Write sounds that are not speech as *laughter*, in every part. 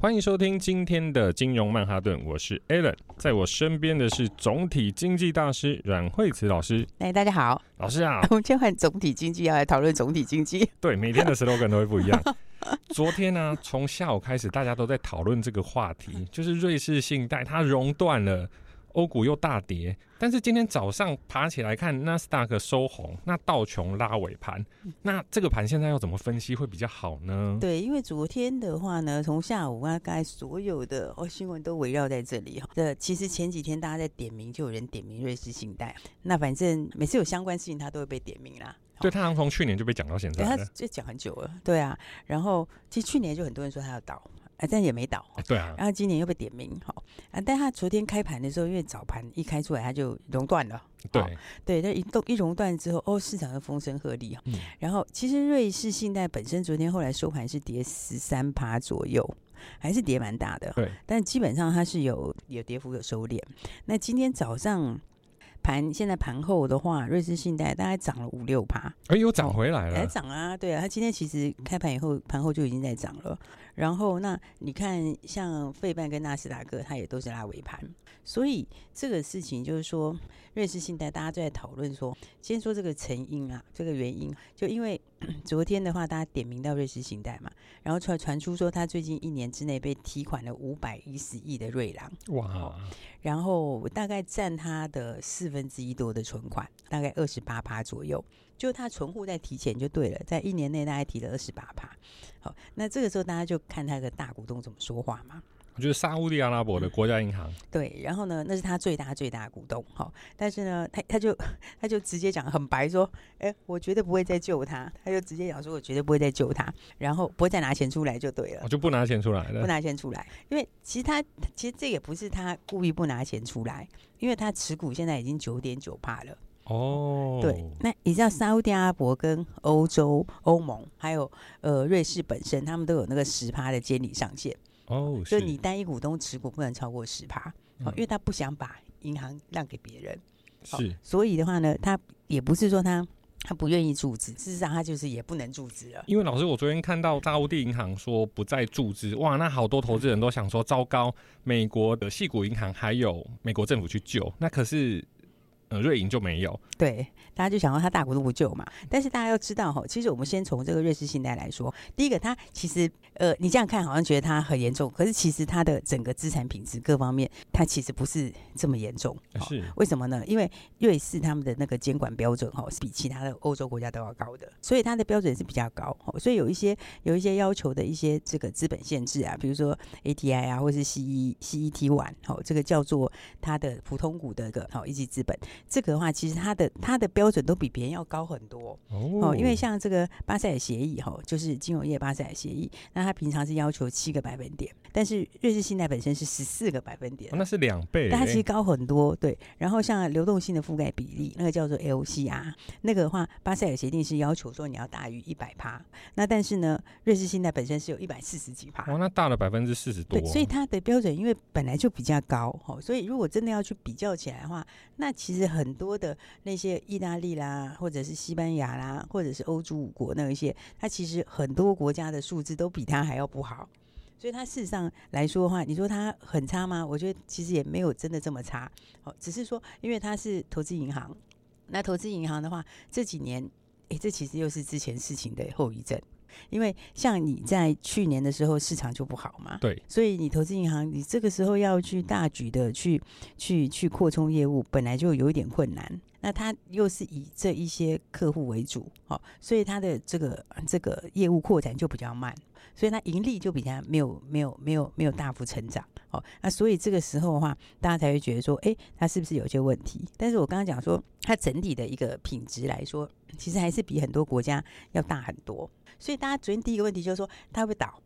欢迎收听今天的金融曼哈顿，我是 Alan，在我身边的是总体经济大师阮惠慈老师。哎，大家好，老师啊，*laughs* 我们今天换总体经济要来讨论总体经济。对，每天的 *laughs* slogan 都会不一样。昨天呢、啊，从下午开始，大家都在讨论这个话题，就是瑞士信贷它熔断了。欧股又大跌，但是今天早上爬起来看纳斯达克收红，那道琼拉尾盘，那这个盘现在要怎么分析会比较好呢？对，因为昨天的话呢，从下午啊，大概所有的哦新闻都围绕在这里哈。这其实前几天大家在点名，就有人点名瑞士信贷，那反正每次有相关事情，他都会被点名啦。对，他好像从去年就被讲到现在，他就讲很久了。对啊，然后其实去年就很多人说他要倒。啊，但也没倒，对啊，然后今年又被点名，好啊，但他昨天开盘的时候，因为早盘一开出来，它就熔断了，对，对，那一动一熔断之后，哦，市场就风声鹤唳啊，嗯，然后其实瑞士信贷本身昨天后来收盘是跌十三趴左右，还是跌蛮大的，对，但基本上它是有有跌幅有收敛，那今天早上。盘现在盘后的话，瑞士信贷大概涨了五六趴，哎又，涨回来了，还涨啊，对啊，它今天其实开盘以后，盘后就已经在涨了。然后那你看，像费半跟纳斯达克，它也都是拉尾盘，所以这个事情就是说，瑞士信贷大家都在讨论说，先说这个成因啊，这个原因，就因为 *clears throat* 昨天的话，大家点名到瑞士信贷嘛，然后传传出说，他最近一年之内被提款了五百一十亿的瑞郎，哇，然后大概占他的四分之一多的存款，大概二十八趴左右，就他存户在提前就对了，在一年内大概提了二十八趴，好，那这个时候大家就看他的大股东怎么说话嘛。就是沙乌地阿拉伯的国家银行、嗯，对，然后呢，那是他最大最大股东，哈，但是呢，他他就他就直接讲很白说，哎，我绝对不会再救他，他就直接讲说，我绝对不会再救他，然后不会再拿钱出来就对了，我就不拿钱出来了，不拿钱出来，因为其实他其实这也不是他故意不拿钱出来，因为他持股现在已经九点九趴了，哦，对，那你知道沙乌地阿拉伯跟欧洲欧盟还有呃瑞士本身，他们都有那个十趴的监理上限。哦，所以你单一股东持股不能超过十趴，嗯，因为他不想把银行让给别人，是，所以的话呢，他也不是说他他不愿意注资，事实上他就是也不能注资了。因为老师，我昨天看到沙乌地银行说不再注资，哇，那好多投资人都想说，糟糕，美国的系股银行还有美国政府去救，那可是。呃，瑞银就没有。对，大家就想到他大股东不救嘛。但是大家要知道哈，其实我们先从这个瑞士信贷来说，第一个，它其实呃，你这样看好像觉得它很严重，可是其实它的整个资产品质各方面，它其实不是这么严重。是为什么呢？因为瑞士他们的那个监管标准哈，是比其他的欧洲国家都要高的，所以它的标准是比较高。所以有一些有一些要求的一些这个资本限制啊，比如说 ATI 啊，或是 CE CET one，好，这个叫做它的普通股的一个好一级资本。这个的话，其实它的它的标准都比别人要高很多哦。因为像这个巴塞尔协议哈，就是金融业巴塞尔协议，那它平常是要求七个百分点，但是瑞士信贷本身是十四个百分点，那是两倍，但它其实高很多。对，然后像流动性的覆盖比例，那个叫做 LCR，那个的话，巴塞尔协定是要求说你要大于一百趴，那但是呢，瑞士信贷本身是有一百四十几趴，哦，那大了百分之四十多。对，所以它的标准因为本来就比较高哈，所以如果真的要去比较起来的话，那其实很多的那些意大利啦，或者是西班牙啦，或者是欧洲五国那一些，它其实很多国家的数字都比它还要不好，所以它事实上来说的话，你说它很差吗？我觉得其实也没有真的这么差，哦，只是说因为它是投资银行，那投资银行的话，这几年，诶，这其实又是之前事情的后遗症。因为像你在去年的时候市场就不好嘛，对，所以你投资银行，你这个时候要去大举的去去去扩充业务，本来就有一点困难。那他又是以这一些客户为主，哦，所以他的这个这个业务扩展就比较慢，所以他盈利就比较没有没有没有没有大幅成长，哦，那所以这个时候的话，大家才会觉得说，哎，他是不是有些问题？但是我刚刚讲说，它整体的一个品质来说，其实还是比很多国家要大很多。所以大家昨天第一个问题就是说，它会倒，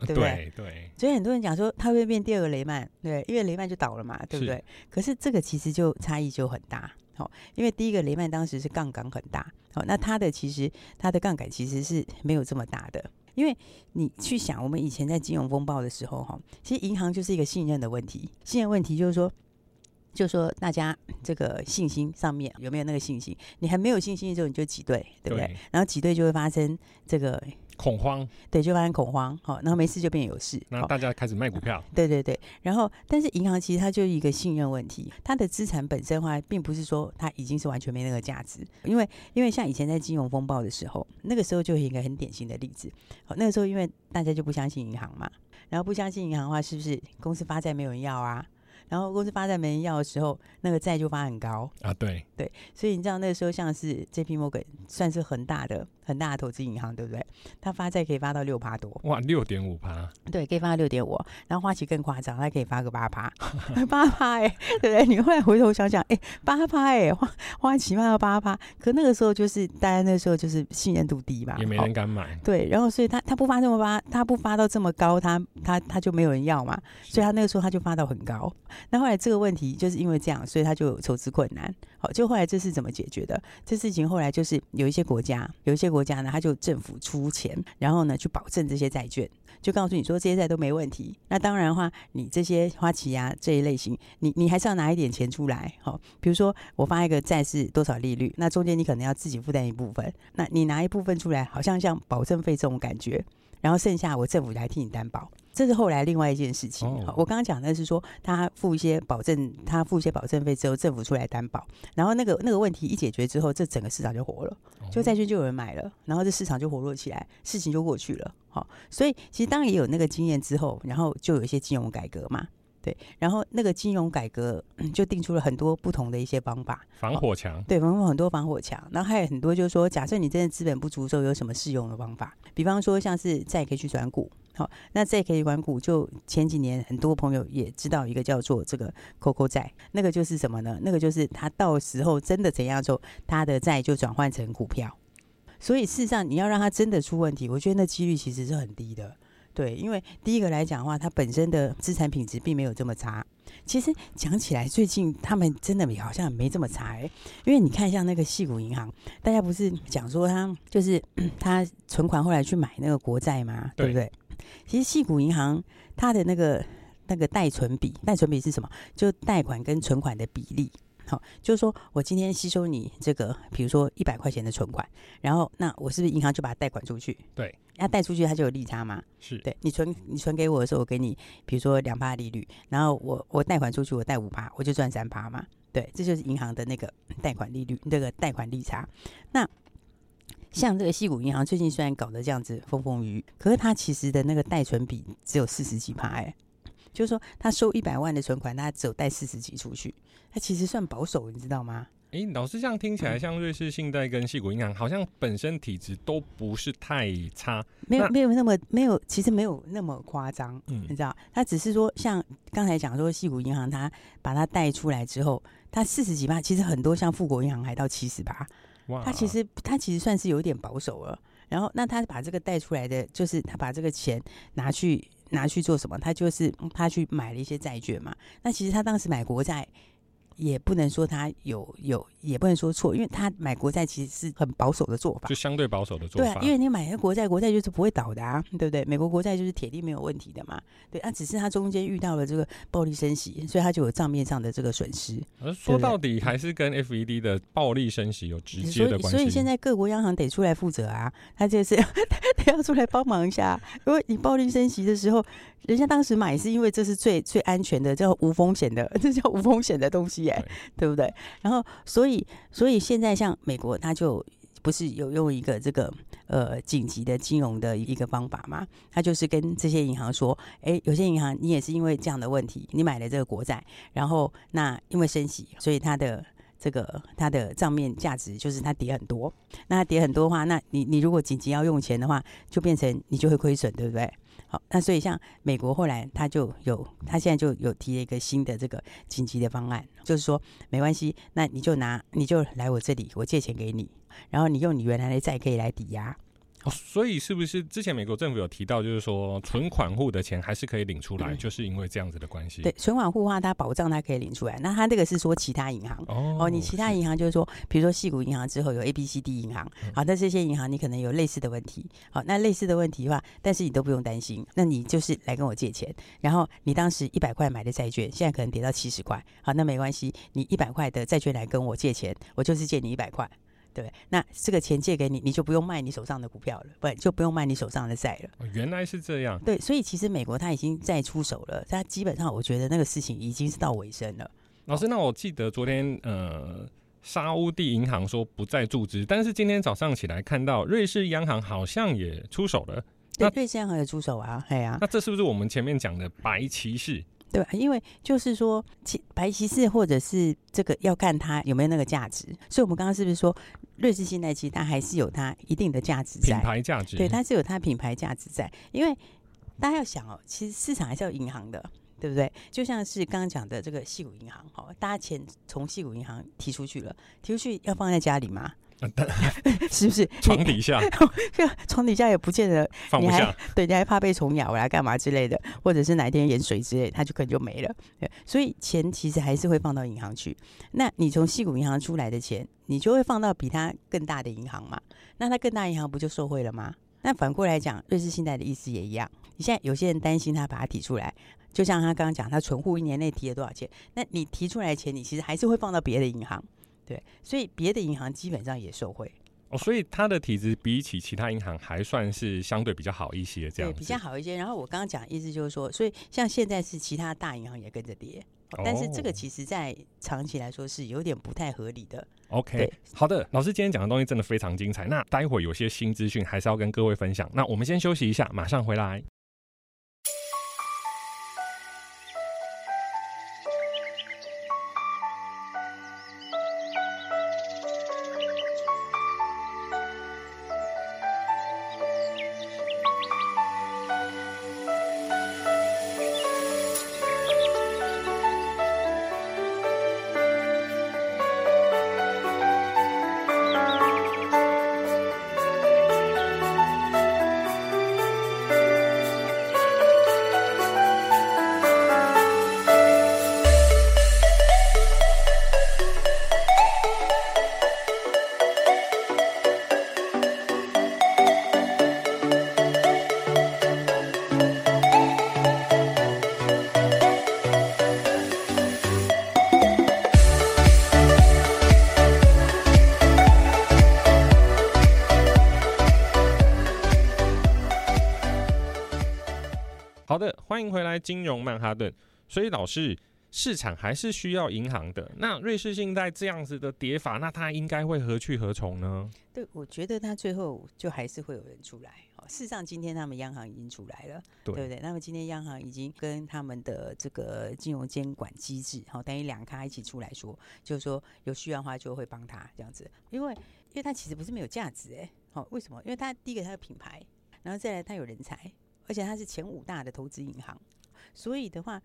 对不对？对，对。所以很多人讲说，它会变第二个雷曼，对，因为雷曼就倒了嘛，对不对？可是这个其实就差异就很大，好，因为第一个雷曼当时是杠杆很大，好，那它的其实它的杠杆其实是没有这么大的，因为你去想，我们以前在金融风暴的时候，哈，其实银行就是一个信任的问题，信任问题就是说，就是说大家这个信心上面有没有那个信心？你还没有信心的时候，你就挤兑，对不对？对然后挤兑就会发生这个。恐慌，对，就发生恐慌，好，然后没事就变有事，那大家开始卖股票，对对对，然后但是银行其实它就是一个信任问题，它的资产本身的话，并不是说它已经是完全没那个价值，因为因为像以前在金融风暴的时候，那个时候就是一个很典型的例子，好，那个时候因为大家就不相信银行嘛，然后不相信银行的话，是不是公司发债没有人要啊？然后公司发债没人要的时候，那个债就发很高。啊，对。对，所以你知道那个时候像是 JP Morgan 算是很大的很大的投资银行，对不对？它发债可以发到六趴多，哇，六点五趴，对，可以发到六点五。然后花旗更夸张，它可以发个八趴，八趴哎，对不对？你后来回头想想，哎，八趴哎，花花旗卖到八趴，可那个时候就是大家那个时候就是信任度低嘛，也没人敢买，哦、对。然后所以他他不发这么发，他不发到这么高，他他他就没有人要嘛，所以他那个时候他就发到很高。那后来这个问题就是因为这样，所以他就有筹资困难。好，就后来这是怎么解决的？这事情后来就是有一些国家，有一些国国家呢，他就政府出钱，然后呢去保证这些债券，就告诉你说这些债都没问题。那当然的话，你这些花旗啊这一类型，你你还是要拿一点钱出来。好，比如说我发一个债是多少利率，那中间你可能要自己负担一部分，那你拿一部分出来，好像像保证费这种感觉，然后剩下我政府来替你担保。这是后来另外一件事情。哦、我刚刚讲的是说，他付一些保证，他付一些保证费之后，政府出来担保，然后那个那个问题一解决之后，这整个市场就活了，就债券就有人买了，然后这市场就活络起来，事情就过去了。好，所以其实当然也有那个经验之后，然后就有一些金融改革嘛，对，然后那个金融改革就定出了很多不同的一些方法，防火墙，对，防很多防火墙，然后还有很多就是说，假设你真的资本不足之后，有什么适用的方法，比方说像是债可以去转股。好，那债可以转股，就前几年很多朋友也知道一个叫做这个 COCO 债，那个就是什么呢？那个就是他到时候真的怎样做，他的债就转换成股票。所以事实上，你要让他真的出问题，我觉得那几率其实是很低的。对，因为第一个来讲的话，它本身的资产品质并没有这么差。其实讲起来，最近他们真的好像没这么差哎。因为你看，像那个细谷银行，大家不是讲说他就是 *clears throat* 他存款后来去买那个国债嘛？对不对？其实，细谷银行它的那个那个贷存比，贷存比是什么？就贷款跟存款的比例。好，就是说我今天吸收你这个，比如说一百块钱的存款，然后那我是不是银行就把它贷款出去？对，那贷出去它就有利差嘛？是对，你存你存给我的时候，我给你比如说两趴利率，然后我我贷款出去我贷五趴，我就赚三趴嘛？对，这就是银行的那个贷款利率，那个贷款利差。那像这个西谷银行最近虽然搞得这样子风风雨雨，可是它其实的那个贷存比只有四十几趴，哎，就是说他收一百万的存款，他只有贷四十几出去，他其实算保守，你知道吗？哎、欸，老师这样听起来，像瑞士信贷跟细谷银行，好像本身体质都不是太差，没有没有那么没有，其实没有那么夸张，嗯，你知道，他只是说像刚才讲说细谷银行，他把它贷出来之后，他四十几趴，其实很多像富国银行还到七十八。哇，他其实他其实算是有点保守了，然后那他把这个贷出来的，就是他把这个钱拿去拿去做什么？他就是他去买了一些债券嘛。那其实他当时买国债。也不能说他有有，也不能说错，因为他买国债其实是很保守的做法，就相对保守的做法。对啊，因为你买个国债，国债就是不会倒的啊，对不对？美国国债就是铁定没有问题的嘛。对啊，只是他中间遇到了这个暴力升息，所以他就有账面上的这个损失。而说到底还是跟 FED 的暴力升息有直接的关系。所以现在各国央行得出来负责啊，他就是得要出来帮忙一下。因为你暴力升息的时候，人家当时买是因为这是最最安全的，叫无风险的，*laughs* 这叫无风险的东西。对，对不对？然后，所以，所以现在像美国，他就不是有用一个这个呃紧急的金融的一个方法嘛？他就是跟这些银行说，哎，有些银行你也是因为这样的问题，你买了这个国债，然后那因为升息，所以它的这个它的账面价值就是它跌很多。那它跌很多的话，那你你如果紧急要用钱的话，就变成你就会亏损，对不对？那所以像美国后来他就有，他现在就有提了一个新的这个紧急的方案，就是说没关系，那你就拿，你就来我这里，我借钱给你，然后你用你原来的债可以来抵押，哦，所以是不是之前美国政府有提到，就是说存款户的钱还是可以领出来，嗯、就是因为这样子的关系？对，存款户的话，它保障它可以领出来。那它这个是说其他银行。哦，哦，你其他银行就是说，比如说矽谷银行之后有 A、B、C、D 银行，好，那这些银行你可能有类似的问题，好，那类似的问题的话，但是你都不用担心，那你就是来跟我借钱，然后你当时一百块买的债券，现在可能跌到七十块，好，那没关系，你一百块的债券来跟我借钱，我就是借你一百块。对，那这个钱借给你，你就不用卖你手上的股票了，不就不用卖你手上的债了。原来是这样。对，所以其实美国他已经在出手了，他基本上我觉得那个事情已经是到尾声了。老师，那我记得昨天呃，沙乌地银行说不再注资，但是今天早上起来看到瑞士央行好像也出手了。对，瑞士央行也出手啊，对啊。那这是不是我们前面讲的白骑士？对吧？因为就是说，其白骑士或者是这个要看它有没有那个价值。所以我们刚刚是不是说，瑞士信贷其实它还是有它一定的价值在，品牌价值。对，它是有它品牌价值在。因为大家要想哦，其实市场还是有银行的，对不对？就像是刚刚讲的这个细谷银行，哈，大家钱从细谷银行提出去了，提出去要放在家里吗？*laughs* 是不是 *laughs* 床底下？*laughs* 床底下也不见得，放不下。对，你还怕被虫咬来干嘛之类的，或者是哪一天盐水之类，它就可能就没了。对，所以钱其实还是会放到银行去。那你从细谷银行出来的钱，你就会放到比它更大的银行嘛？那它更大银行不就受贿了吗？那反过来讲，瑞士信贷的意思也一样。你现在有些人担心他把它提出来，就像他刚刚讲，他存户一年内提了多少钱？那你提出来的钱，你其实还是会放到别的银行。对，所以别的银行基本上也受惠哦，所以它的体质比起其他银行还算是相对比较好一些，这样对，比较好一些。然后我刚刚讲的意思就是说，所以像现在是其他大银行也跟着跌，哦，但是这个其实在长期来说是有点不太合理的。OK，好的，老师今天讲的东西真的非常精彩。那待会有些新资讯还是要跟各位分享。那我们先休息一下，马上回来。迎回来，金融曼哈顿。所以老师，市场还是需要银行的。那瑞士信贷这样子的跌法，那它应该会何去何从呢？对，我觉得它最后就还是会有人出来。哦，事实上，今天他们央行已经出来了，对，对不对？那么今天央行已经跟他们的这个金融监管机制，好，等于两咖一起出来说，就是说有需要的话就会帮他这样子。因为，因为它其实不是没有价值，哎，好，为什么？因为它第一个它的品牌，然后再来它有人才。而且它是前五大的投资银行，所以的话，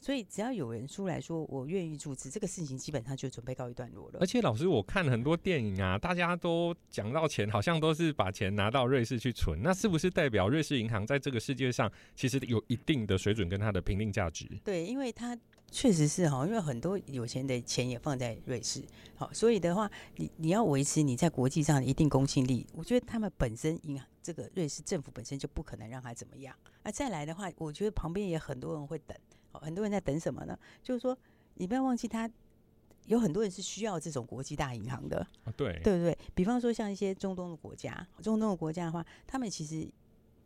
所以只要有人出来说我愿意注资，这个事情基本上就准备告一段落了。而且老师，我看很多电影啊，大家都讲到钱，好像都是把钱拿到瑞士去存，那是不是代表瑞士银行在这个世界上其实有一定的水准跟它的评定价值？对，因为它。确实是哈，因为很多有钱的钱也放在瑞士，好，所以的话，你你要维持你在国际上的一定公信力，我觉得他们本身银行这个瑞士政府本身就不可能让他怎么样。那再来的话，我觉得旁边也很多人会等，很多人在等什么呢？就是说，你不要忘记，他有很多人是需要这种国际大银行的，对对不对？比方说像一些中东的国家，中东的国家的话，他们其实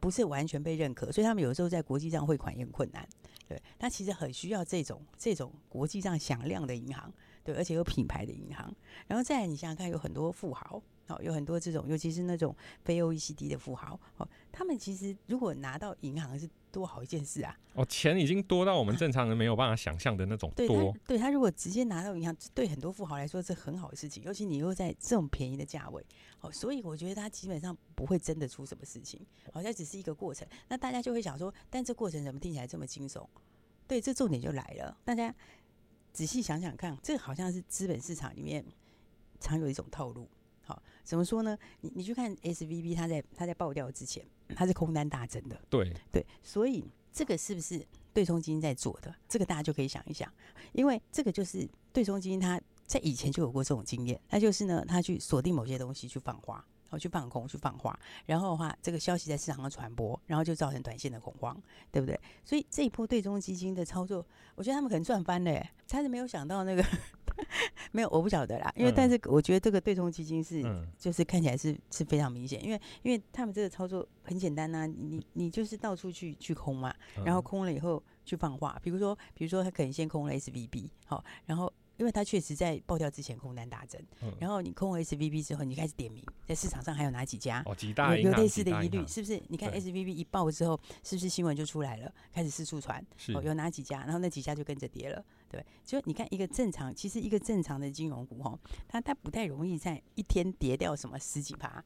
不是完全被认可，所以他们有时候在国际上汇款也很困难。对，他其实很需要这种这种国际上响亮的银行，对，而且有品牌的银行。然后再来，你想想看，有很多富豪，哦，有很多这种，尤其是那种非 OECD 的富豪，哦，他们其实如果拿到银行是多好一件事啊！哦，钱已经多到我们正常人没有办法想象的那种多。对他，如果直接拿到银行，对很多富豪来说是很好的事情，尤其你又在这种便宜的价位，哦，所以我觉得他基本上不会真的出什么事情，好像只是一个过程。那大家就会想说，但这过程怎么听起来这么惊悚？对，这重点就来了。大家仔细想想看，这好像是资本市场里面常有一种套路。好，怎么说呢？你你去看 SVB，它在它在爆掉之前，它是空单大增的。对对，所以这个是不是对冲基金在做的？这个大家就可以想一想，因为这个就是对冲基金它在以前就有过这种经验，那就是呢，它去锁定某些东西去放花。然后去放空，去放话，然后的话，这个消息在市场上传播，然后就造成短线的恐慌，对不对？所以这一波对冲基金的操作，我觉得他们可能赚翻了，他是没有想到那个 *laughs* 没有，我不晓得啦。因为但是我觉得这个对冲基金是，嗯、就是看起来是是非常明显，因为因为他们这个操作很简单呐、啊，你你就是到处去去空嘛，然后空了以后去放话，比如说比如说他可能先空了 SVB，好，然后。因为它确实在爆掉之前空单大增，嗯、然后你空 SVB 之后，你开始点名在市场上还有哪几家？哦，几大有类似的疑虑，是不是？你看 SVB 一爆之后，是不是新闻就出来了，开始四处传？哦，有哪几家？然后那几家就跟着跌了，对。就你看一个正常，其实一个正常的金融股哈，它它不太容易在一天跌掉什么十几趴。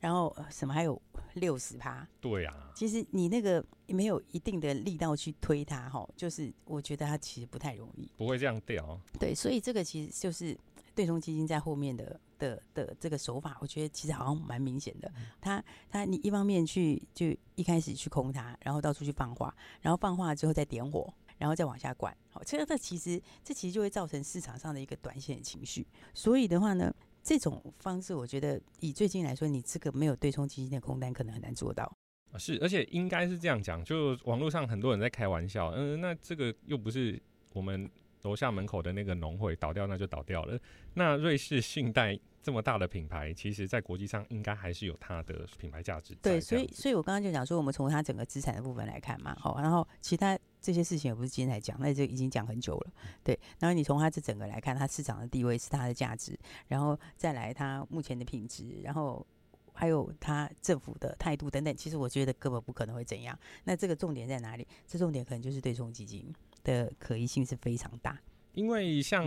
然后什么还有六十趴？对啊，其实你那个没有一定的力道去推它，哈，就是我觉得它其实不太容易，不会这样掉。对，所以这个其实就是对冲基金在后面的的的这个手法，我觉得其实好像蛮明显的。它它你一方面去就一开始去空它，然后到处去放话，然后放话之后再点火，然后再往下管，好，这个这其实这其实就会造成市场上的一个短线的情绪。所以的话呢。这种方式，我觉得以最近来说，你这个没有对冲基金的空单，可能很难做到。是，而且应该是这样讲，就网络上很多人在开玩笑，嗯，那这个又不是我们楼下门口的那个农会倒掉，那就倒掉了。那瑞士信贷这么大的品牌，其实在国际上应该还是有它的品牌价值。对，所以，所以我刚刚就讲说，我们从它整个资产的部分来看嘛，好，然后其他。这些事情也不是今天才讲，那就已经讲很久了，对。然后你从它这整个来看，它市场的地位是它的价值，然后再来它目前的品质，然后还有它政府的态度等等，其实我觉得根本不可能会怎样。那这个重点在哪里？这重点可能就是对冲基金的可疑性是非常大。因为像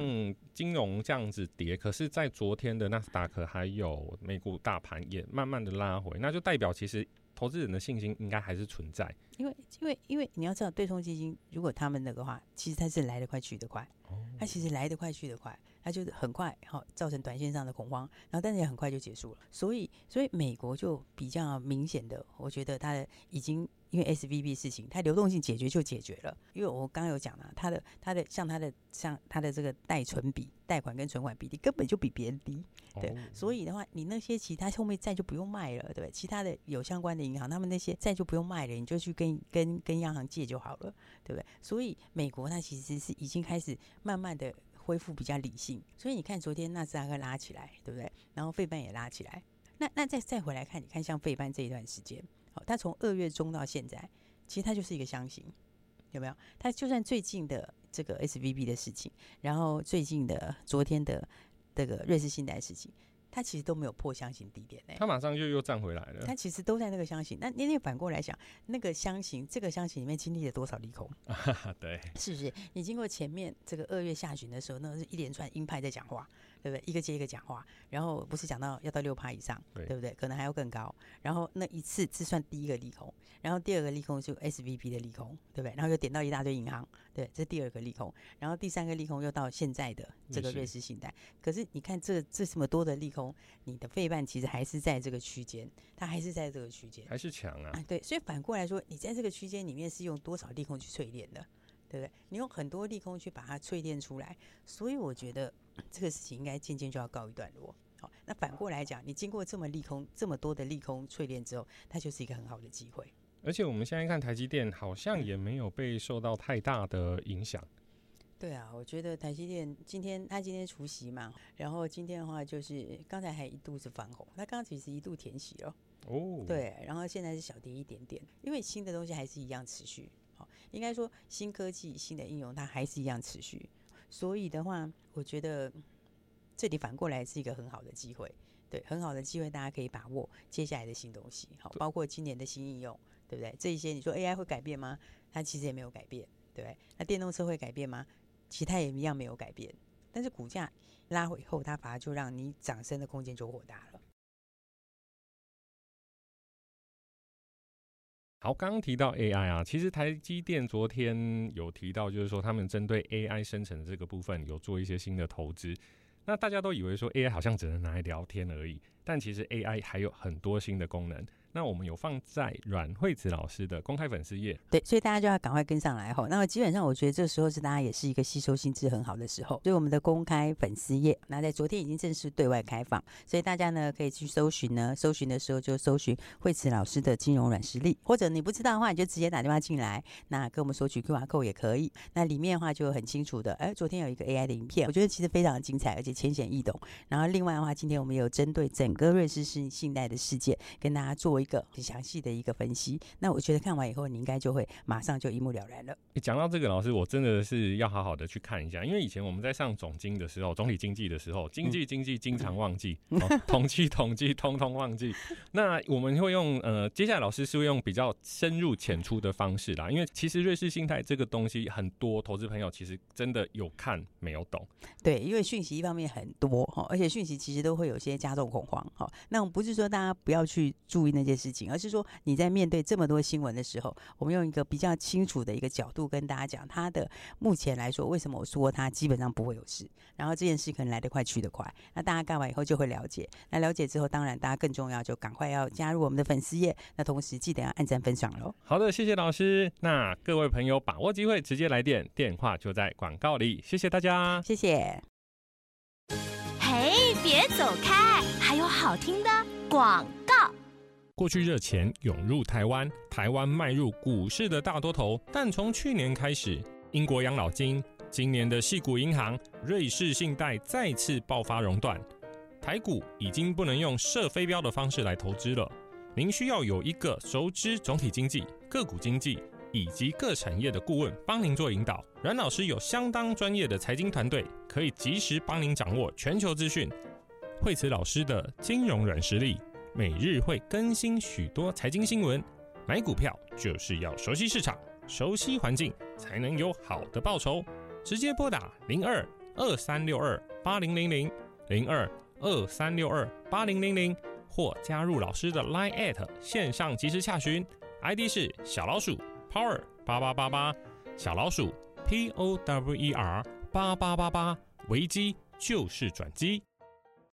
金融这样子跌，可是在昨天的纳斯达克还有美股大盘也慢慢的拉回，那就代表其实。投资人的信心应该还是存在，因为因为因为你要知道，对冲基金如果他们那个话，其实它是来得快去得快，它其实来得快去得快，它就是很快好造成短线上的恐慌，然后但是也很快就结束了，所以所以美国就比较明显的，我觉得它的已经。因为 SVB 事情，它流动性解决就解决了。因为我刚刚有讲了，它的它的像它的像它的这个贷存比、贷款跟存款比例根本就比别人低，对。Oh. 所以的话，你那些其他后面债就不用卖了，对不对？其他的有相关的银行，他们那些债就不用卖了，你就去跟跟跟央行借就好了，对不对？所以美国它其实是已经开始慢慢的恢复比较理性。所以你看昨天纳斯达克拉起来，对不对？然后费半也拉起来。那那再再回来看，你看像费半这一段时间。他从二月中到现在，其实它就是一个箱型，有没有？它就算最近的这个 SVB 的事情，然后最近的昨天的这个瑞士信贷事情。它其实都没有破箱型低点呢，它马上就又站回来了。它其实都在那个箱型，那你你反过来想，那个箱型这个箱型里面经历了多少利空？对，是不是？你经过前面这个二月下旬的时候，那个、是一连串鹰派在讲话，对不对？一个接一个讲话，然后不是讲到要到六趴以上，对，对不对？可能还要更高。然后那一次是算第一个利空，然后第二个利空就 SVP 的利空，对不对？然后又点到一大堆银行，对，这是第二个利空。然后第三个利空又到现在的这个瑞士信贷。可是你看这这这么多的利空。你的费半其实还是在这个区间，它还是在这个区间，还是强啊，啊。对，所以反过来说，你在这个区间里面是用多少利空去淬炼的，对不对？你用很多利空去把它淬炼出来，所以我觉得 *clears throat* 这个事情应该渐渐就要告一段落。好，那反过来讲，你经过这么利空这么多的利空淬炼之后，它就是一个很好的机会。而且我们现在看台积电，好像也没有被受到太大的影响。对啊，我觉得台积电今天他今天除息嘛，然后今天的话就是刚才还一度是翻红，他刚刚其实一度填息了哦，对，然后现在是小跌一点点，因为新的东西还是一样持续，好，应该说新科技新的应用它还是一样持续，所以的话，我觉得这里反过来是一个很好的机会，对，很好的机会，大家可以把握接下来的新东西，好，包括今年的新应用，对不对？这一些你说 AI 会改变吗？它其实也没有改变，对不对？那电动车会改变吗？其他也一样没有改变，但是股价拉回后，它反而就让你涨升的空间就扩大了。好，刚刚提到 AI 啊，其实台积电昨天有提到，就是说他们针对 AI 生成的这个部分有做一些新的投资。那大家都以为说 AI 好像只能拿来聊天而已，但其实 AI 还有很多新的功能。那我们有放在阮慧慈老师的公开粉丝页，对，所以大家就要赶快跟上来吼。那么基本上，我觉得这时候是大家也是一个吸收心智很好的时候。所以我们的公开粉丝页，那在昨天已经正式对外开放，所以大家呢可以去搜寻呢，搜寻的时候就搜寻慧慈老师的金融软实力，或者你不知道的话，你就直接打电话进来，那跟我们索取 QR code 也可以。那里面的话就很清楚的，哎，昨天有一个 AI 的影片，我觉得其实非常的精彩，而且浅显易懂。然后另外的话，今天我们有针对整个瑞士信信贷的事件，跟大家做一一个很详细的。一个分析，那我觉得看完以后，你应该就会马上就一目了然了。你讲到这个，老师，我真的是要好好的去看一下，因为以前我们在上总经的时候，总体经济的时候，经济经济经常忘记，嗯哦、统计统计通通忘记。那我们会用呃，接下来老师是会用比较深入浅出的方式啦，因为其实瑞士信贷这个东西，很多投资朋友其实真的有看没有懂。对，因为讯息一方面很多哈，而且讯息其实都会有些加重恐慌哈。那我们不是说大家不要去注意那件事情，而是说。你在面对这么多新闻的时候，我们用一个比较清楚的一个角度跟大家讲，它的目前来说，为什么我说它基本上不会有事？然后这件事可能来得快去得快，那大家干完以后就会了解。那了解之后，当然大家更重要，就赶快要加入我们的粉丝页。那同时记得要按赞分享喽。好的，谢谢老师。那各位朋友把握机会，直接来电，电话就在广告里。谢谢大家，谢谢。嘿，别走开，还有好听的广告。过去热钱涌入台湾，台湾迈入股市的大多头。但从去年开始，英国养老金、今年的系股银行、瑞士信贷再次爆发熔断，台股已经不能用射飞镖的方式来投资了。您需要有一个熟知总体经济、个股经济以及各产业的顾问帮您做引导。阮老师有相当专业的财经团队，可以及时帮您掌握全球资讯。惠慈老师的金融软实力。每日会更新许多财经新闻，买股票就是要熟悉市场、熟悉环境，才能有好的报酬。直接拨打零二二三六二八零零零零二二三六二八零零零，或加入老师的 Line at 线上即时洽询，ID 是小老鼠 Power 八八八八，小老鼠 P O W E R 八八八八，危机就是转机。